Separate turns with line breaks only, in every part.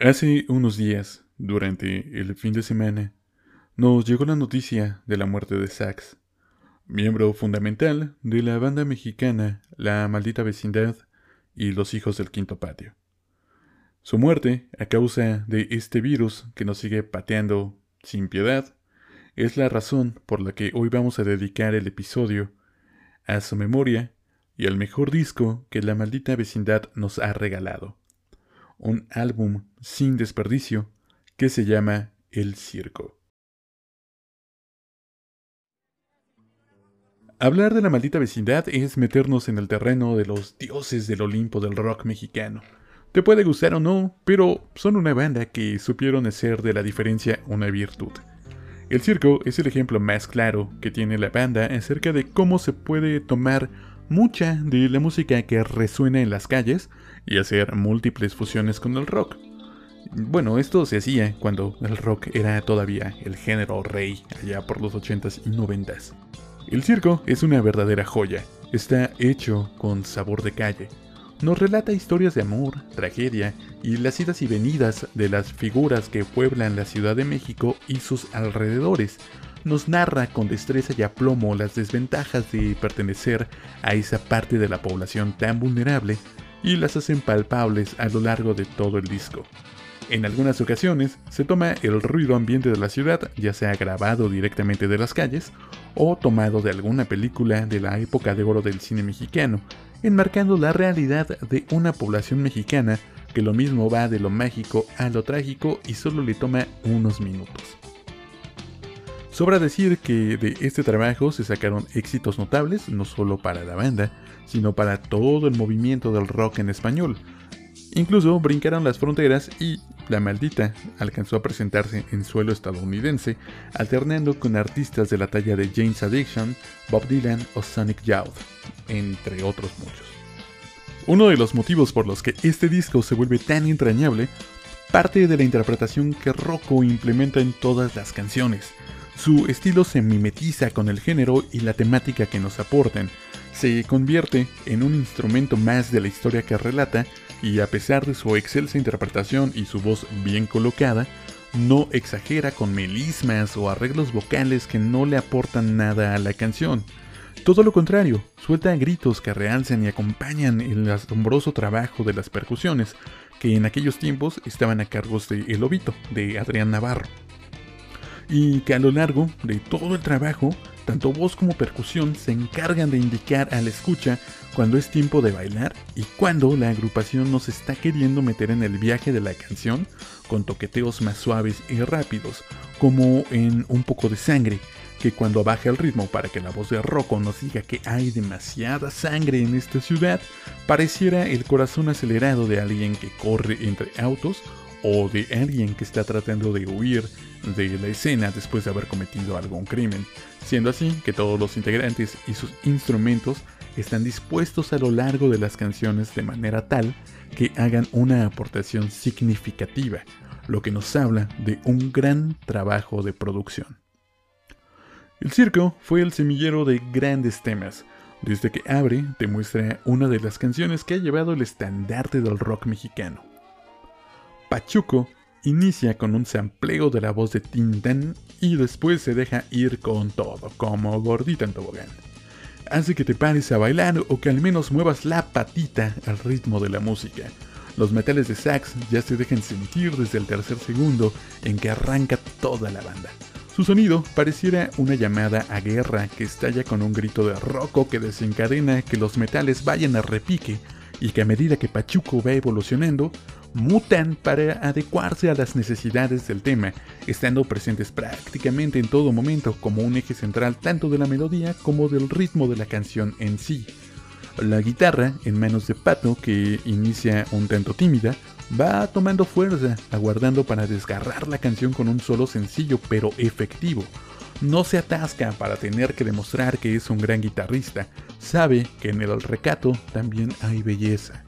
Hace unos días, durante el fin de semana, nos llegó la noticia de la muerte de Sax, miembro fundamental de la banda mexicana La Maldita Vecindad y Los Hijos del Quinto Patio. Su muerte, a causa de este virus que nos sigue pateando sin piedad, es la razón por la que hoy vamos a dedicar el episodio a su memoria y al mejor disco que la maldita vecindad nos ha regalado un álbum sin desperdicio que se llama El Circo. Hablar de la maldita vecindad es meternos en el terreno de los dioses del Olimpo del rock mexicano. Te puede gustar o no, pero son una banda que supieron hacer de la diferencia una virtud. El circo es el ejemplo más claro que tiene la banda acerca de cómo se puede tomar mucha de la música que resuena en las calles y hacer múltiples fusiones con el rock. Bueno, esto se hacía cuando el rock era todavía el género rey, allá por los 80s y 90s. El circo es una verdadera joya, está hecho con sabor de calle. Nos relata historias de amor, tragedia y las idas y venidas de las figuras que pueblan la Ciudad de México y sus alrededores, nos narra con destreza y aplomo las desventajas de pertenecer a esa parte de la población tan vulnerable y las hacen palpables a lo largo de todo el disco. En algunas ocasiones se toma el ruido ambiente de la ciudad, ya sea grabado directamente de las calles o tomado de alguna película de la época de oro del cine mexicano, enmarcando la realidad de una población mexicana que lo mismo va de lo mágico a lo trágico y solo le toma unos minutos. Sobra decir que de este trabajo se sacaron éxitos notables, no solo para la banda, sino para todo el movimiento del rock en español. Incluso brincaron las fronteras y La Maldita alcanzó a presentarse en suelo estadounidense, alternando con artistas de la talla de James Addiction, Bob Dylan o Sonic Youth, entre otros muchos. Uno de los motivos por los que este disco se vuelve tan entrañable parte de la interpretación que Rocco implementa en todas las canciones. Su estilo se mimetiza con el género y la temática que nos aportan. Se convierte en un instrumento más de la historia que relata y a pesar de su excelsa interpretación y su voz bien colocada, no exagera con melismas o arreglos vocales que no le aportan nada a la canción. Todo lo contrario, suelta gritos que realzan y acompañan el asombroso trabajo de las percusiones, que en aquellos tiempos estaban a cargo de El Lobito, de Adrián Navarro y que a lo largo de todo el trabajo, tanto voz como percusión se encargan de indicar a la escucha cuando es tiempo de bailar y cuando la agrupación nos está queriendo meter en el viaje de la canción con toqueteos más suaves y rápidos, como en Un poco de sangre, que cuando baja el ritmo para que la voz de Rocco nos diga que hay demasiada sangre en esta ciudad, pareciera el corazón acelerado de alguien que corre entre autos o de alguien que está tratando de huir de la escena después de haber cometido algún crimen, siendo así que todos los integrantes y sus instrumentos están dispuestos a lo largo de las canciones de manera tal que hagan una aportación significativa, lo que nos habla de un gran trabajo de producción. El circo fue el semillero de grandes temas. Desde que abre, te muestra una de las canciones que ha llevado el estandarte del rock mexicano. Pachuco inicia con un sampleo de la voz de Tintán y después se deja ir con todo, como gordita en tobogán. Hace que te pares a bailar o que al menos muevas la patita al ritmo de la música. Los metales de sax ya se dejan sentir desde el tercer segundo en que arranca toda la banda. Su sonido pareciera una llamada a guerra que estalla con un grito de roco que desencadena que los metales vayan a repique y que a medida que Pachuco va evolucionando, mutan para adecuarse a las necesidades del tema, estando presentes prácticamente en todo momento como un eje central tanto de la melodía como del ritmo de la canción en sí. La guitarra, en manos de Pato, que inicia un tanto tímida, va tomando fuerza, aguardando para desgarrar la canción con un solo sencillo pero efectivo. No se atasca para tener que demostrar que es un gran guitarrista, sabe que en el recato también hay belleza.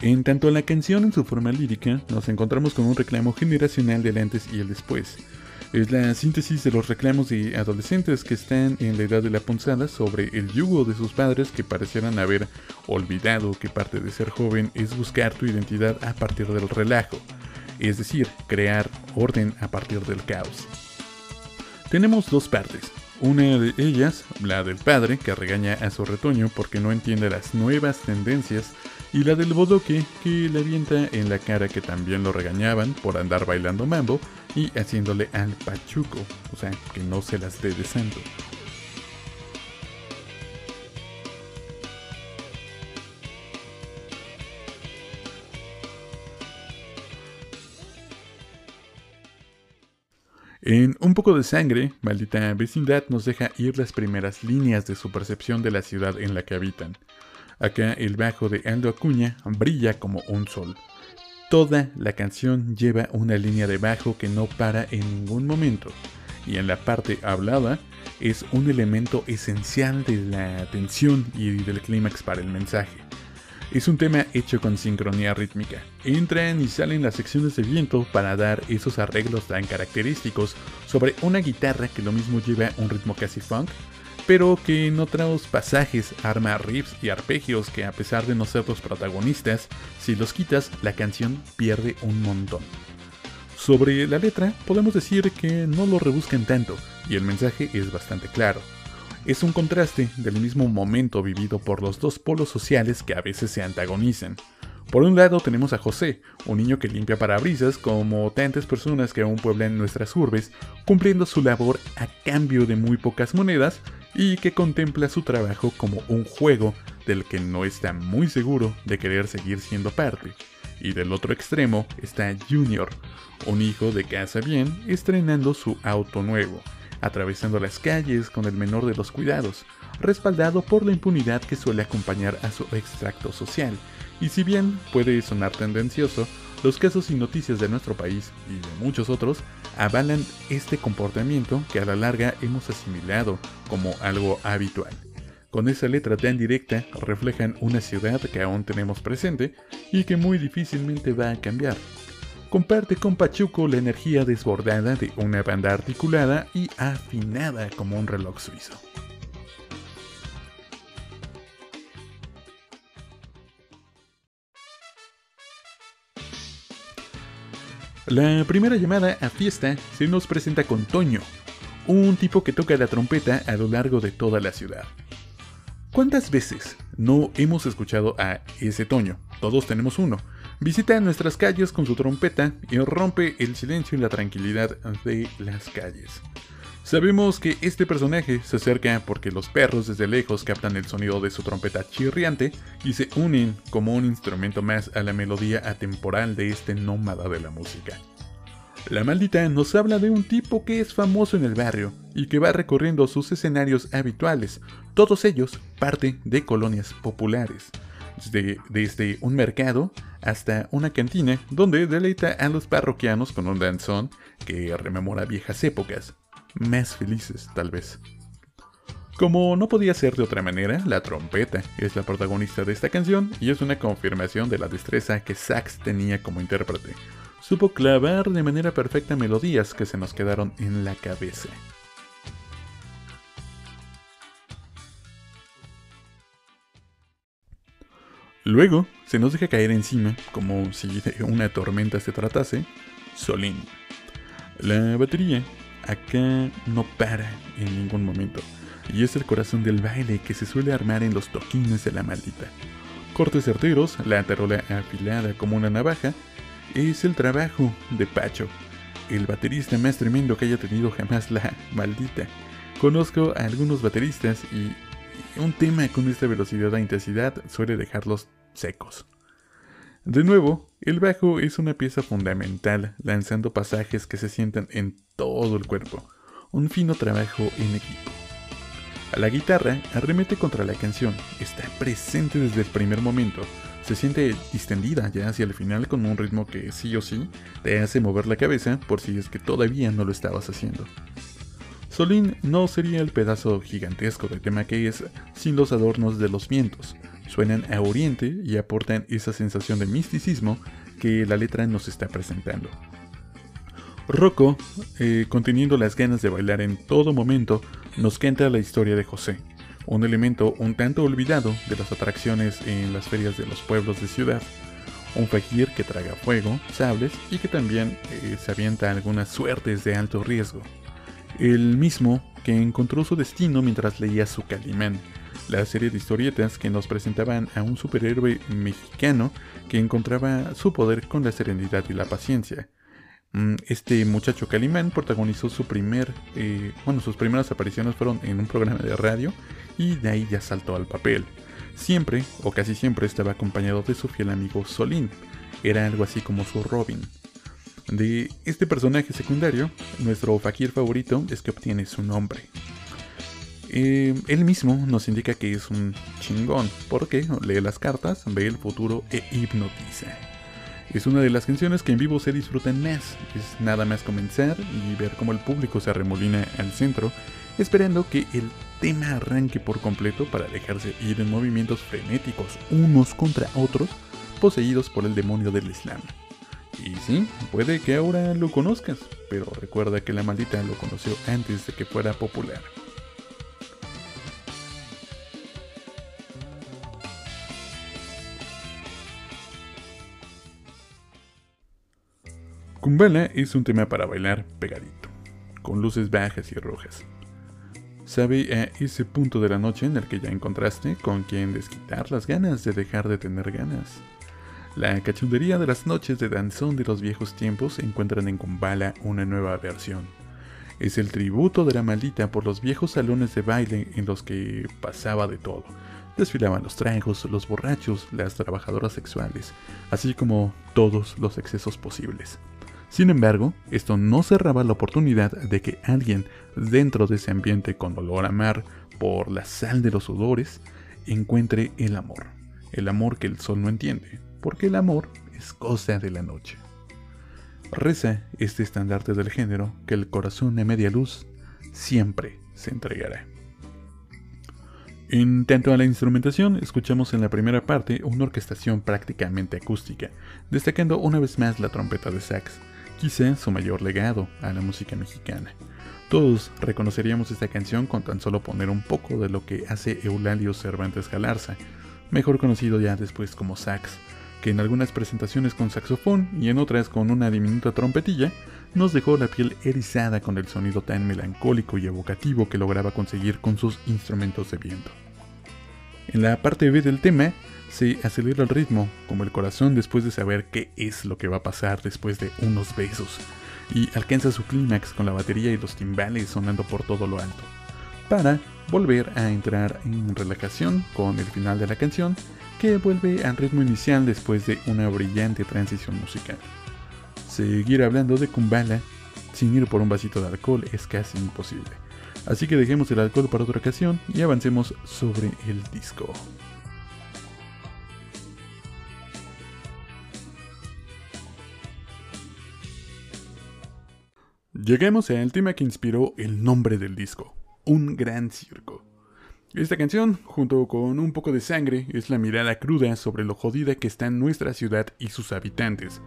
En tanto la canción en su forma lírica, nos encontramos con un reclamo generacional del antes y el después. Es la síntesis de los reclamos de adolescentes que están en la edad de la punzada sobre el yugo de sus padres que parecieran haber olvidado que parte de ser joven es buscar tu identidad a partir del relajo. es decir, crear orden a partir del caos. Tenemos dos partes. Una de ellas, la del padre, que regaña a su retoño porque no entiende las nuevas tendencias, y la del bodoque, que le avienta en la cara que también lo regañaban por andar bailando mambo y haciéndole al pachuco, o sea, que no se las dé de santo. En Un poco de sangre, maldita vecindad nos deja ir las primeras líneas de su percepción de la ciudad en la que habitan. Acá el bajo de Aldo Acuña brilla como un sol. Toda la canción lleva una línea de bajo que no para en ningún momento. Y en la parte hablada es un elemento esencial de la tensión y del clímax para el mensaje. Es un tema hecho con sincronía rítmica. Entran y salen las secciones de viento para dar esos arreglos tan característicos sobre una guitarra que lo mismo lleva un ritmo casi funk, pero que en otros pasajes arma riffs y arpegios que a pesar de no ser los protagonistas, si los quitas la canción pierde un montón. Sobre la letra podemos decir que no lo rebuscan tanto y el mensaje es bastante claro es un contraste del mismo momento vivido por los dos polos sociales que a veces se antagonizan. Por un lado tenemos a José, un niño que limpia parabrisas como tantas personas que aún pueblan nuestras urbes, cumpliendo su labor a cambio de muy pocas monedas y que contempla su trabajo como un juego del que no está muy seguro de querer seguir siendo parte. Y del otro extremo está Junior, un hijo de casa bien, estrenando su auto nuevo atravesando las calles con el menor de los cuidados, respaldado por la impunidad que suele acompañar a su extracto social. Y si bien puede sonar tendencioso, los casos y noticias de nuestro país y de muchos otros avalan este comportamiento que a la larga hemos asimilado como algo habitual. Con esa letra tan directa reflejan una ciudad que aún tenemos presente y que muy difícilmente va a cambiar, comparte con Pachuco la energía desbordada de una banda articulada y afinada como un reloj suizo. La primera llamada a fiesta se nos presenta con Toño, un tipo que toca la trompeta a lo largo de toda la ciudad. ¿Cuántas veces no hemos escuchado a ese Toño? Todos tenemos uno Visita nuestras calles con su trompeta y rompe el silencio y la tranquilidad de las calles. Sabemos que este personaje se acerca porque los perros desde lejos captan el sonido de su trompeta chirriante y se unen como un instrumento más a la melodía atemporal de este nómada de la música. La maldita nos habla de un tipo que es famoso en el barrio y que va recorriendo sus escenarios habituales, todos ellos parte de colonias populares desde, un mercado hasta una cantina donde deleita a los parroquianos con un danzón que rememora viejas épocas, más felices tal vez. Como no podía ser de otra manera, la trompeta es la protagonista de esta canción y es una confirmación de la destreza que Sax tenía como intérprete. Supo clavar de manera perfecta melodías que se nos quedaron en la cabeza. Luego se nos deja caer encima, como si de una tormenta se tratase, Solín. La batería acá no para en ningún momento, y es el corazón del baile que se suele armar en los toquines de la maldita. Cortes certeros, la tarola afilada como una navaja, es el trabajo de Pacho, el baterista más tremendo que haya tenido jamás la maldita. Conozco a algunos bateristas y un tema con esta velocidad e intensidad suele dejarlos secos. De nuevo, el bajo es una pieza fundamental, lanzando pasajes que se sientan en todo el cuerpo, un fino trabajo en equipo. La guitarra arremete contra la canción, está presente desde el primer momento, se siente distendida ya hacia el final con un ritmo que sí o sí te hace mover la cabeza por si es que todavía no lo estabas haciendo. Solín no sería el pedazo gigantesco de tema que es sin los adornos de los vientos, suenan a oriente y aportan esa sensación de misticismo que la letra nos está presentando. Rocco, eh, conteniendo las ganas de bailar en todo momento, nos canta la historia de José, un elemento un tanto olvidado de las atracciones en las ferias de los pueblos de ciudad. un fakir que traga fuego, sables y que también eh, se avienta algunas suertes de alto riesgo. El mismo que encontró su destino mientras leía su Calimán, la serie de historietas que nos presentaban a un superhéroe mexicano que encontraba su poder con la serenidad y la paciencia. Mm, este muchacho Calimán protagonizó su primer, eh, bueno, sus primeras apariciones fueron en un programa de radio y de ahí ya saltó al papel. Siempre, o casi siempre, estaba acompañado de su fiel amigo Solín. Era algo así como su Robin. De este personaje secundario, nuestro fakir favorito es que obtiene su nombre. Él mismo nos indica que es un chingón, porque lee las cartas, ve el futuro e hipnotiza. Es una de las canciones que en vivo se disfrutan más. Es nada más comenzar y ver cómo el público se arremolina al centro, esperando que el tema arranque por completo para dejarse ir en movimientos frenéticos unos contra otros, poseídos por el demonio del Islam. Y sí, puede que ahora lo conozcas, pero recuerda que la maldita lo conoció antes de que fuera popular. Kumbala es un tema para bailar pegadito, con luces bajas y rojas. Sabe a ese punto de la noche en el que ya encontraste con quien desquitar las ganas de dejar de tener ganas. La cachondería de las noches de danzón de los viejos tiempos encuentran en Kumbala una nueva versión. Es el tributo de la maldita por los viejos salones de baile en los que pasaba de todo. Desfilaban los trajos, los borrachos, las trabajadoras sexuales, así como todos los excesos posibles. Sin embargo, esto no cerraba la oportunidad de que alguien dentro de ese ambiente con olor a mar por la sal de los sudores encuentre el amor, el amor que el sol no entiende, porque el amor es cosa de la noche. Reza este estandarte del género que el corazón a media luz siempre se entregará. En tanto a la instrumentación, escuchamos en la primera parte una orquestación prácticamente acústica, destacando una vez más la trompeta de sax, quizá su mayor legado a la música mexicana. Todos reconoceríamos esta canción con tan solo poner un poco de lo que hace Eulalio Cervantes Galarza, mejor conocido ya después como sax, que en algunas presentaciones con saxofón y en otras con una diminuta trompetilla, nos dejó la piel erizada con el sonido tan melancólico y evocativo que lograba conseguir con sus instrumentos de viento. En la parte B del tema, se acelera el ritmo, como el corazón después de saber qué es lo que va a pasar después de unos besos, y alcanza su clímax con la batería y los timbales sonando por todo lo alto, para volver a entrar en relajación con el final de la canción, que vuelve al ritmo inicial después de una brillante transición musical. Seguir hablando de Kumbala sin ir por un vasito de alcohol es casi imposible. Así que dejemos el alcohol para otra ocasión y avancemos sobre el disco. Lleguemos al tema que inspiró el nombre del disco, Un Gran Circo. Esta canción, junto con un poco de sangre, es la mirada cruda sobre lo jodida que está nuestra ciudad y sus habitantes.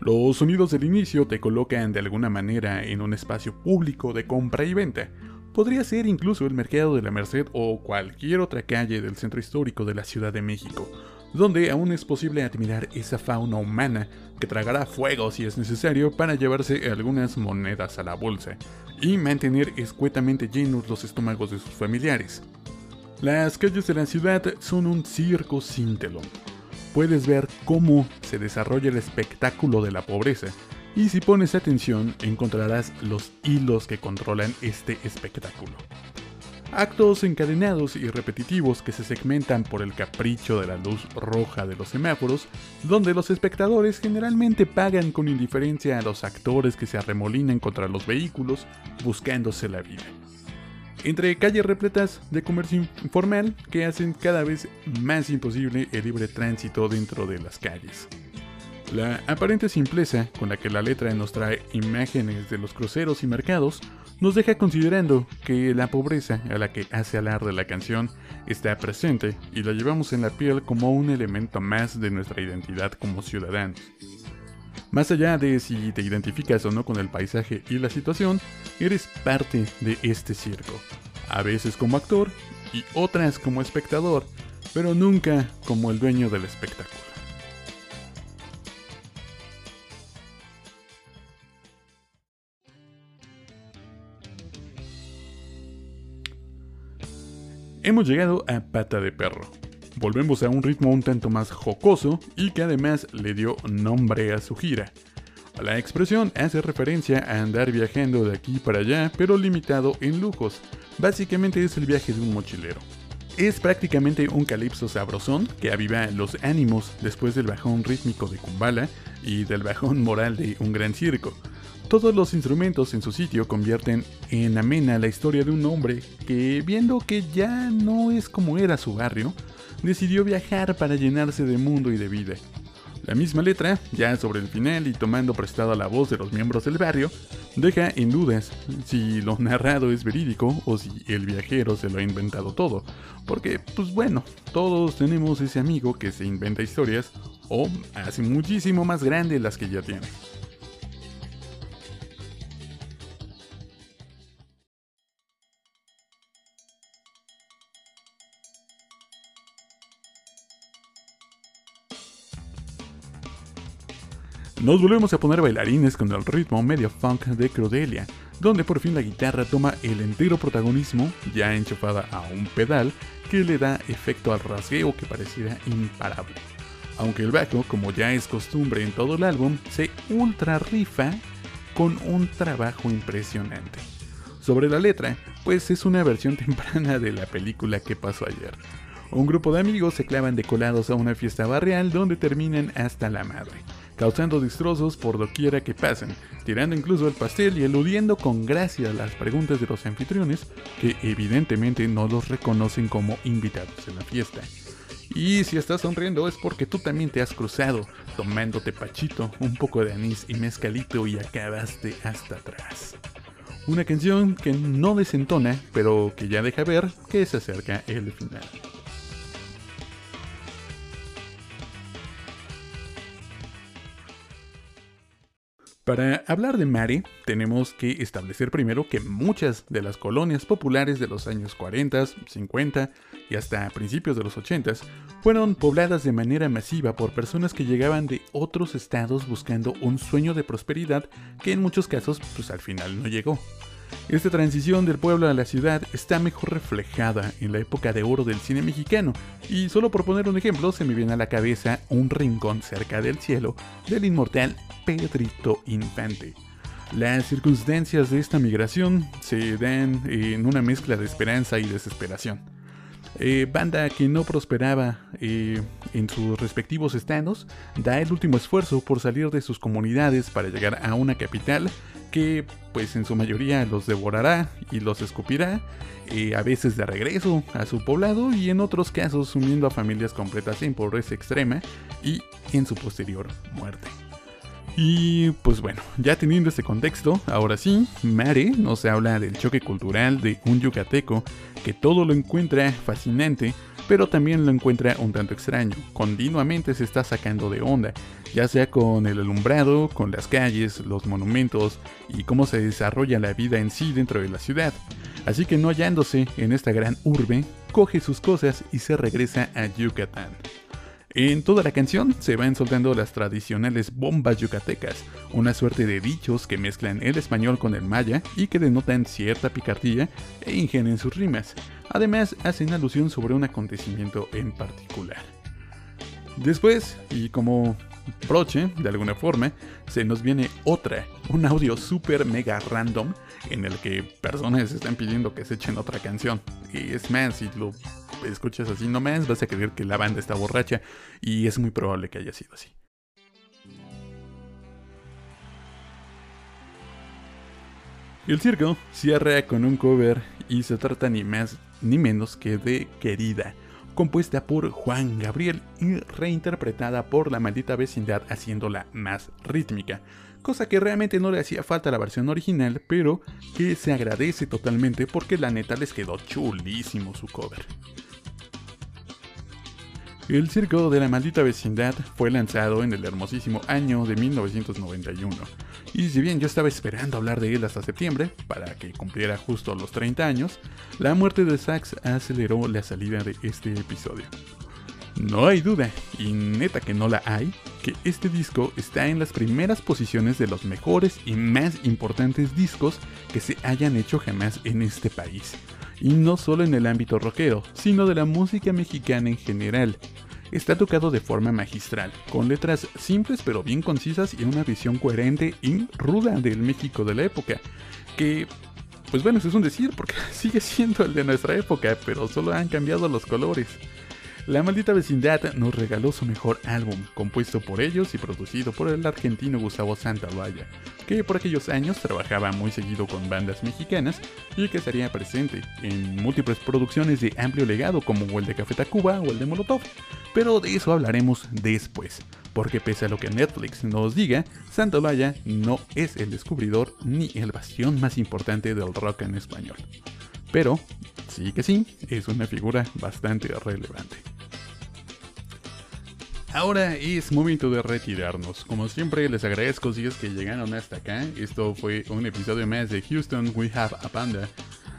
Los sonidos del inicio te colocan de alguna manera en un espacio público de compra y venta. Podría ser incluso el Mercado de la Merced o cualquier otra calle del centro histórico de la Ciudad de México, donde aún es posible admirar esa fauna humana que tragará fuego si es necesario para llevarse algunas monedas a la bolsa y mantener escuetamente llenos los estómagos de sus familiares. Las calles de la ciudad son un circo sin telón. Puedes ver cómo se desarrolla el espectáculo de la pobreza y si pones atención encontrarás los hilos que controlan este espectáculo. Actos encadenados y repetitivos que se segmentan por el capricho de la luz roja de los semáforos, donde los espectadores generalmente pagan con indiferencia a los actores que se arremolinan contra los vehículos buscándose la vida. Entre calles repletas de comercio informal que hacen cada vez más imposible el libre tránsito dentro de las calles. La aparente simpleza con la que la letra nos trae imágenes de los cruceros y mercados nos deja considerando que la pobreza a la que hace alarde la canción está presente y la llevamos en la piel como un elemento más de nuestra identidad como ciudadanos. Más allá de si te identificas o no con el paisaje y la situación, eres parte de este circo, a veces como actor y otras como espectador, pero nunca como el dueño del espectáculo. Hemos llegado a Pata de Perro. Volvemos a un ritmo un tanto más jocoso y que además le dio nombre a su gira. La expresión hace referencia a andar viajando de aquí para allá, pero limitado en lujos. Básicamente es el viaje de un mochilero. Es prácticamente un calipso sabrosón que aviva los ánimos después del bajón rítmico de Kumbala y del bajón moral de un gran circo. Todos los instrumentos en su sitio convierten en amena la historia de un hombre que, viendo que ya no es como era su barrio, decidió viajar para llenarse de mundo y de vida. La misma letra, ya sobre el final y tomando prestada la voz de los miembros del barrio, deja en dudas si lo narrado es verídico o si el viajero se lo ha inventado todo. Porque, pues bueno, todos tenemos ese amigo que se inventa historias o hace muchísimo más grandes las que ya tiene. Nos volvemos a poner bailarines con el ritmo medio funk de Crudelia, donde por fin la guitarra toma el entero protagonismo, ya enchufada a un pedal, que le da efecto al rasgueo que pareciera imparable. Aunque el bajo, como ya es costumbre en todo el álbum, se ultra rifa con un trabajo impresionante. Sobre la letra, pues es una versión temprana de la película que pasó ayer. Un grupo de amigos se clavan decolados a una fiesta barrial donde terminan hasta la madre causando destrozos por doquiera que pasen, tirando incluso el pastel y eludiendo con gracia las preguntas de los anfitriones, que evidentemente no los reconocen como invitados en la fiesta. Y si estás sonriendo es porque tú también te has cruzado, tomándote pachito, un poco de anís y mezcalito y acabaste hasta atrás. Una canción que no desentona, pero que ya deja ver que se acerca el final. Para hablar de Mare, tenemos que establecer primero que muchas de las colonias populares de los años 40, 50 y hasta principios de los 80 fueron pobladas de manera masiva por personas que llegaban de otros estados buscando un sueño de prosperidad que en muchos casos pues al final no llegó. Esta transición del pueblo a la ciudad está mejor reflejada en la época de oro del cine mexicano, y solo por poner un ejemplo se me viene a la cabeza Un rincón cerca del cielo del inmortal Pedrito Infante. Las circunstancias de esta migración se dan en una mezcla de esperanza y desesperación. Eh, banda que no prosperaba eh, en sus respectivos estados, da el último esfuerzo por salir de sus comunidades para llegar a una capital que pues en su mayoría los devorará y los escupirá, eh, a veces de regreso a su poblado y en otros casos sumiendo a familias completas en pobreza extrema y en su posterior muerte. Y pues bueno, ya teniendo este contexto, ahora sí, Mare nos habla del choque cultural de un yucateco que todo lo encuentra fascinante, pero también lo encuentra un tanto extraño. Continuamente se está sacando de onda, ya sea con el alumbrado, con las calles, los monumentos y cómo se desarrolla la vida en sí dentro de la ciudad. Así que no hallándose en esta gran urbe, coge sus cosas y se regresa a Yucatán. En toda la canción se van soltando las tradicionales bombas yucatecas, una suerte de dichos que mezclan el español con el maya y que denotan cierta picardía e ingenio en sus rimas. Además, hacen alusión sobre un acontecimiento en particular. Después, y como broche, de alguna forma, se nos viene otra, un audio super mega random en el que personas están pidiendo que se echen otra canción. Y es más, si lo escuchas así nomás, vas a creer que la banda está borracha y es muy probable que haya sido así. El circo cierra con un cover y se trata ni más ni menos que de Querida, compuesta por Juan Gabriel y reinterpretada por la maldita vecindad haciéndola más rítmica, cosa que realmente no le hacía falta a la versión original, pero que se agradece totalmente porque la neta les quedó chulísimo su cover. El Circo de la Maldita Vecindad fue lanzado en el hermosísimo año de 1991, y si bien yo estaba esperando hablar de él hasta septiembre, para que cumpliera justo los 30 años, la muerte de Sax aceleró la salida de este episodio. No hay duda, y neta que no la hay, que este disco está en las primeras posiciones de los mejores y más importantes discos que se hayan hecho jamás en este país y no solo en el ámbito rockero, sino de la música mexicana en general. Está tocado de forma magistral, con letras simples pero bien concisas y una visión coherente y ruda del México de la época, que pues bueno, eso es un decir porque sigue siendo el de nuestra época, pero solo han cambiado los colores. La maldita vecindad nos regaló su mejor álbum, compuesto por ellos y producido por el argentino Gustavo Santaolalla, que por aquellos años trabajaba muy seguido con bandas mexicanas y que estaría presente en múltiples producciones de amplio legado como el de Café Tacuba o el de Molotov, pero de eso hablaremos después, porque pese a lo que Netflix nos diga, Santaolalla no es el descubridor ni el bastión más importante del rock en español. Pero, sí que sí, es una figura bastante relevante. Ahora es momento de retirarnos. Como siempre, les agradezco si es que llegaron hasta acá. Esto fue un episodio más de Houston We Have a Panda.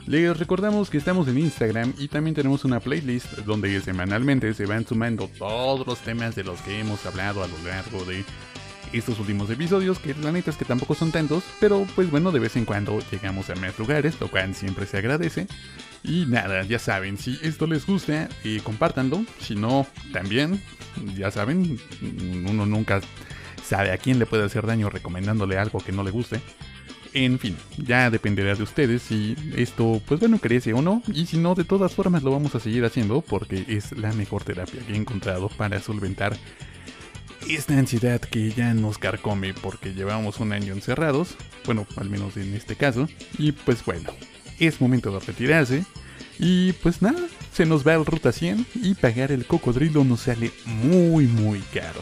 Les recordamos que estamos en Instagram y también tenemos una playlist donde semanalmente se van sumando todos los temas de los que hemos hablado a lo largo de estos últimos episodios, que la neta es que tampoco son tantos, pero pues bueno, de vez en cuando llegamos a más lugares, lo cual siempre se agradece. Y nada, ya saben, si esto les gusta, eh, compártanlo. Si no, también, ya saben, uno nunca sabe a quién le puede hacer daño recomendándole algo que no le guste. En fin, ya dependerá de ustedes si esto, pues bueno, crece o no. Y si no, de todas formas lo vamos a seguir haciendo porque es la mejor terapia que he encontrado para solventar esta ansiedad que ya nos carcome porque llevamos un año encerrados. Bueno, al menos en este caso. Y pues bueno, es momento de retirarse. Y pues nada, se nos va el ruta 100 y pagar el cocodrilo nos sale muy muy caro.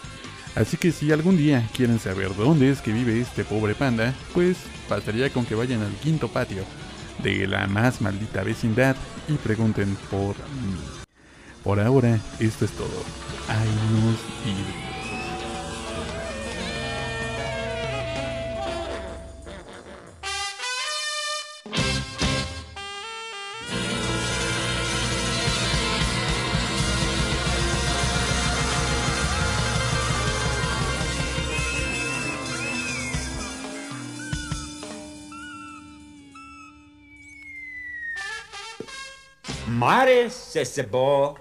Así que si algún día quieren saber dónde es que vive este pobre panda, pues bastaría con que vayan al quinto patio de la más maldita vecindad y pregunten por mí. Por ahora, esto es todo. Ay, nos y
Sesebo.